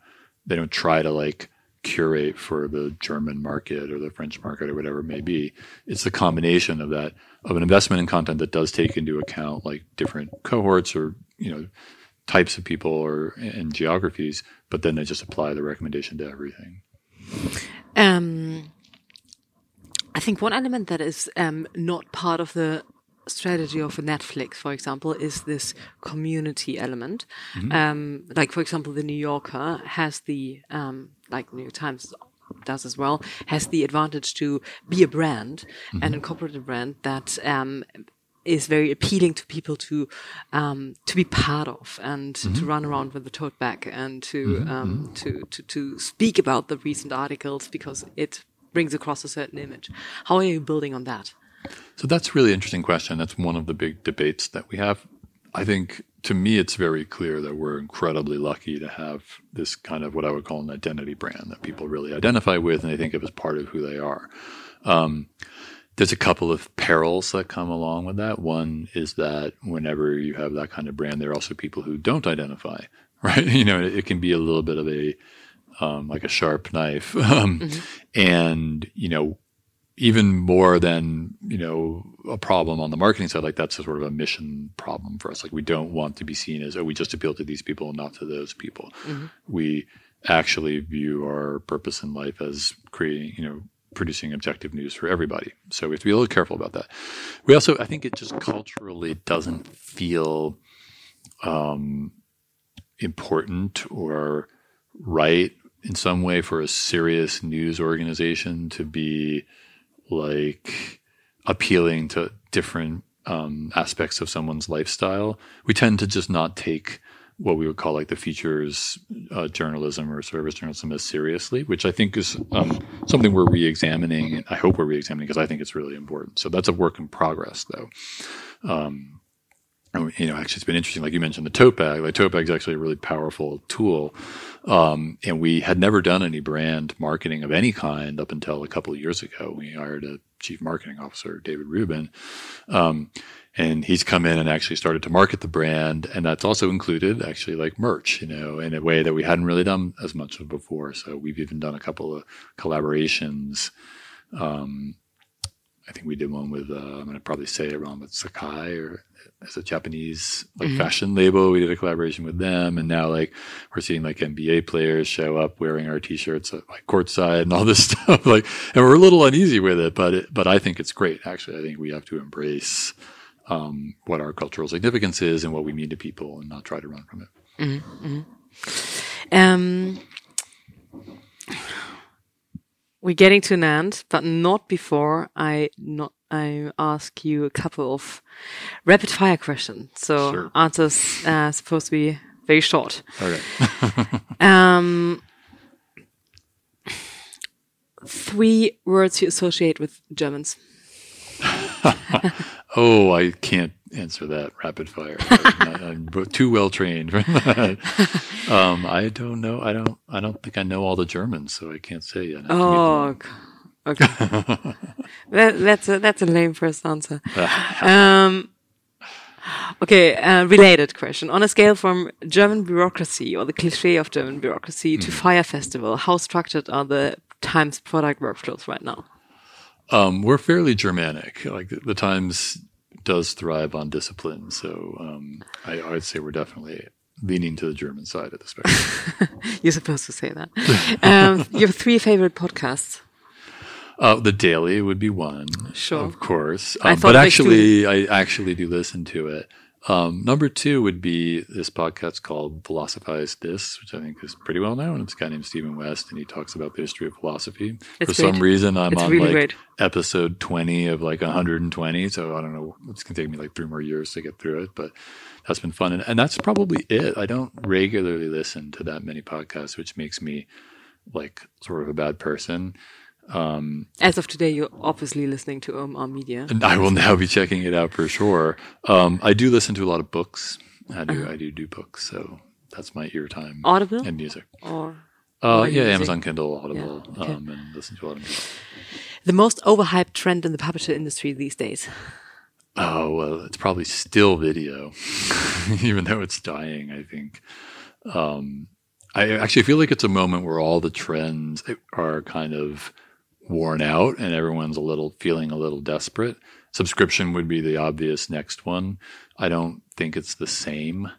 they don't try to like curate for the German market or the French market or whatever it may be. It's the combination of that of an investment in content that does take into account like different cohorts or you know types of people or and geographies, but then they just apply the recommendation to everything. Um, I think one element that is um, not part of the strategy of Netflix, for example, is this community element. Um, like, for example, the New Yorker has the, um, like New York Times does as well, has the advantage to be a brand, an incorporated brand that um, is very appealing to people to um, to be part of and to run around with the tote bag and to, um, to to to speak about the recent articles because it brings across a certain image. How are you building on that? So that's a really interesting question. That's one of the big debates that we have. I think to me, it's very clear that we're incredibly lucky to have this kind of what I would call an identity brand that people really identify with and they think of as part of who they are. Um, there's a couple of perils that come along with that. One is that whenever you have that kind of brand, there are also people who don't identify, right? You know, it, can be a little bit of a um, like a sharp knife, um, and you know, even more than you know a problem on the marketing side. Like that's a sort of a mission problem for us. Like we don't want to be seen as oh we just appeal to these people and not to those people. Mm-hmm. We actually view our purpose in life as creating you know producing objective news for everybody. So we have to be a little careful about that. We also I think it just culturally doesn't feel um, important or right in some way for a serious news organization to be like appealing to different um, aspects of someone's lifestyle. We tend to just not take what we would call like the features uh, journalism or service journalism as seriously, which I think is um, something we're re-examining. I hope we're re-examining because I think it's really important. So that's a work in progress, though. Um, you know, actually, it's been interesting. Like you mentioned, the tote bag. Like tote bag is actually a really powerful tool, um, and we had never done any brand marketing of any kind up until a couple of years ago. We hired a chief marketing officer, David Rubin, um, and he's come in and actually started to market the brand, and that's also included actually like merch, you know, in a way that we hadn't really done as much of before. So we've even done a couple of collaborations. Um, I think we did one with uh, I'm going to probably say it wrong, but Sacai or as a Japanese like mm-hmm. fashion label. We did a collaboration with them, and now like we're seeing like NBA players show up wearing our T-shirts at like courtside and all this stuff. Like, and we're a little uneasy with it, but it, but I think it's great. Actually, I think we have to embrace um, what our cultural significance is and what we mean to people, and not try to run from it. Mm-hmm. mm-hmm. Um, we're getting to an end, but not before I not I ask you a couple of rapid fire questions. So sure. answers uh, supposed to be very short. Okay. um, three words you associate with Germans. oh, I can't answer that rapid fire. I'm, I'm too well trained for that. Um, I don't know. I don't. I don't think I know all the Germans, so I can't say yet. Oh, okay. that, that's a that's a lame first answer. um, okay, uh, related question. On a scale from German bureaucracy or the cliche of German bureaucracy mm. to Fyre Festival, how structured are the Times product workflows right now? Um, we're fairly Germanic. Like the Times does thrive on discipline. So um, I, I, would say we're definitely leaning to the German side of the spectrum. You're supposed to say that. um, your three favorite podcasts? Uh, the Daily would be one, sure, of course. Um, but actually, I actually do listen to it. Um, number two would be this podcast called Philosophize This, which I think is pretty well known. It's a guy named Stephen West, and he talks about the history of philosophy. It's For great. some reason, I'm it's on really like great. episode 20 of like 120. So I don't know. It's going to take me like three more years to get through it, but that's been fun. And, and that's probably it. I don't regularly listen to that many podcasts, which makes me like sort of a bad person. Um, As of today, you're obviously listening to OMR Media. And I will now be checking it out for sure. Um, I do listen to a lot of books. I do. Uh-huh. I do do books. So that's my ear time. Audible and music. Or uh, yeah, music? Amazon Kindle, Audible, yeah, okay. um, and listen to a lot of music. The most overhyped trend in the publisher industry these days. Oh well, it's probably still video, even though it's dying. I think. Um, I actually feel like it's a moment where all the trends are kind of worn out and everyone's a little feeling a little desperate. Subscription would be the obvious next one. I don't think it's the same.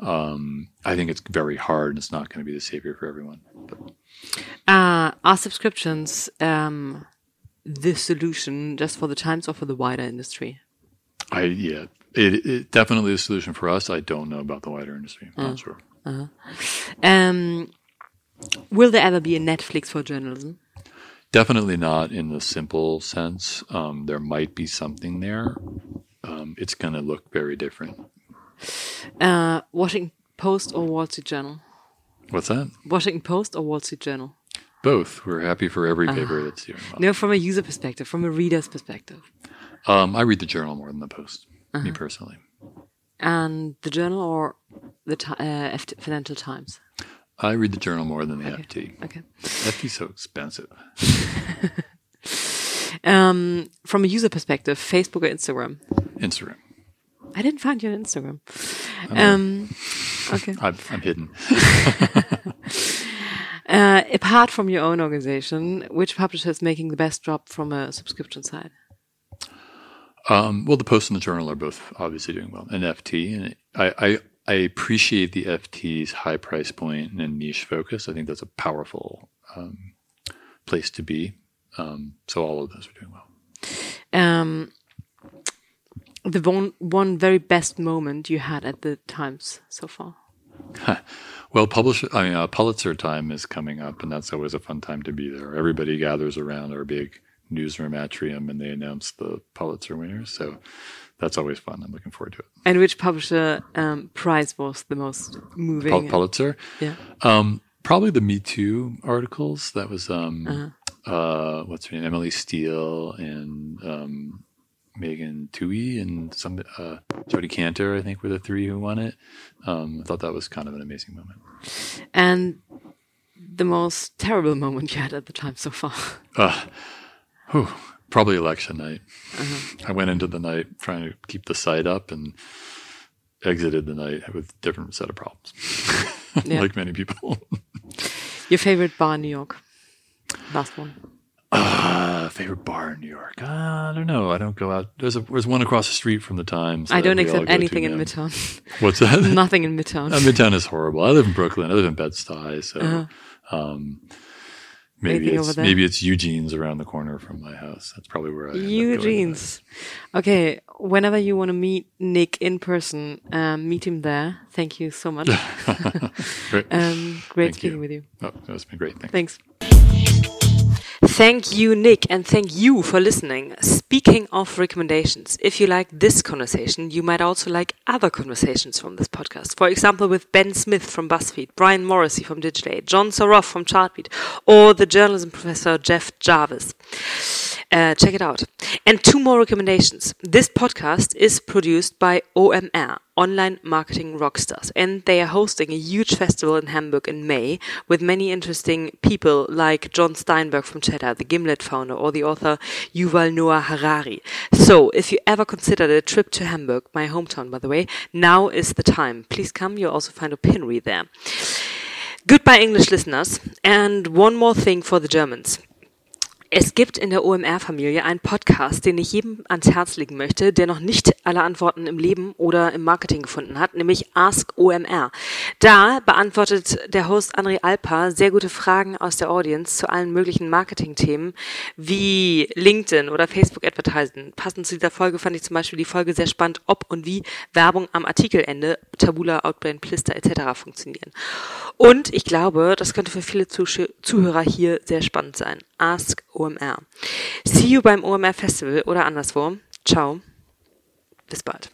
Um, I think it's very hard. And it's not going to be the savior for everyone. Uh, are subscriptions um, the solution just for the Times or for the wider industry? I yeah, it, it definitely a solution for us. I don't know about the wider industry. I'm uh, not sure. Uh-huh. Um, will there ever be a Netflix for journalism? Definitely not in the simple sense. Um, there might be something there. Um, it's going to look very different. Uh, Washington Post or Wall Street Journal? What's that? Washington Post or Wall Street Journal? Both. We're happy for every uh, paper that's here. No, from a user perspective, from a reader's perspective. Um, I read the Journal more than the Post, uh-huh. me personally. And the Journal or the uh, Financial Times? I read the journal more than the okay. FT. Okay. FT's so expensive. um, from a user perspective, Facebook or Instagram? Instagram. I didn't find you on Instagram. Um, okay. I'm, I'm hidden. uh, apart from your own organization, which publisher is making the best job from a subscription side? Um, well, the Post and the Journal are both obviously doing well, and FT, and I, I, I appreciate the FT's high price point and niche focus. I think that's a powerful um, place to be. Um, so all of those are doing well. Um, the one one very best moment you had at the Times so far. well, publish. I mean, uh, Pulitzer time is coming up, and that's always a fun time to be there. Everybody gathers around our big newsroom atrium, and they announce the Pulitzer winners. So that's always fun. I'm looking forward to it. And which publisher um, prize was the most moving? Pul Pulitzer. Yeah. Um, probably the Me Too articles. That was um, uh-huh. uh, what's her name, Emily Steel, and um, Megan Twohey and some uh, Jodi Kantor, I think, were the three who won it. Um, I thought that was kind of an amazing moment. And the most terrible moment you had at the time so far? Uh, whew, probably election night. Uh-huh. I went into the night trying to keep the site up and exited the night with a different set of problems, like many people. Your favorite bar in New York? Last one. Uh, favorite bar in New York? Uh, I don't know. I don't go out. There's a there's one across the street from the Times. I don't accept anything in Midtown. What's that? Nothing in Midtown. Uh, Midtown is horrible. I live in Brooklyn. I live in Bed Stuy, so uh-huh. um, maybe Anything it's maybe it's Eugene's around the corner from my house. That's probably where I Eugene's. Okay, whenever you want to meet Nick in person, um, meet him there. Thank you so much. great, um, great Thank speaking you. with you. Oh, that's been great. Thanks. Thanks. Thank you, Nick, and thank you for listening. Speaking of recommendations, if you like this conversation, you might also like other conversations from this podcast. For example, with Ben Smith from BuzzFeed, Brian Morrissey from Digiday, John Saroff from Chartbeat, or the journalism professor Jeff Jarvis. Uh, check it out. And two more recommendations. This podcast is produced by OMR, Online Marketing Rockstars, and they are hosting a huge festival in Hamburg in May with many interesting people like Jon Steinberg from Cheddar, the Gimlet founder, or the author Yuval Noah Harari. So, if you ever considered a trip to Hamburg, my hometown by the way, now is the time. Please come. You'll also find Opinary there. Goodbye, English listeners. And one more thing for the Germans. Es gibt in der OMR-Familie einen Podcast, den ich jedem ans Herz legen möchte, der noch nicht alle Antworten im Leben oder im Marketing gefunden hat, nämlich Ask OMR. Da beantwortet der Host André Alpa sehr gute Fragen aus der Audience zu allen möglichen Marketing-Themen wie LinkedIn oder Facebook Advertising. Passend zu dieser Folge fand ich zum Beispiel die Folge sehr spannend, ob und wie Werbung am Artikelende, Tabula, Outbrain, Plister etc. funktionieren. Und ich glaube, das könnte für viele Zuhörer hier sehr spannend sein. Ask OMR. See you beim OMR Festival oder anderswo. Ciao. Bis bald.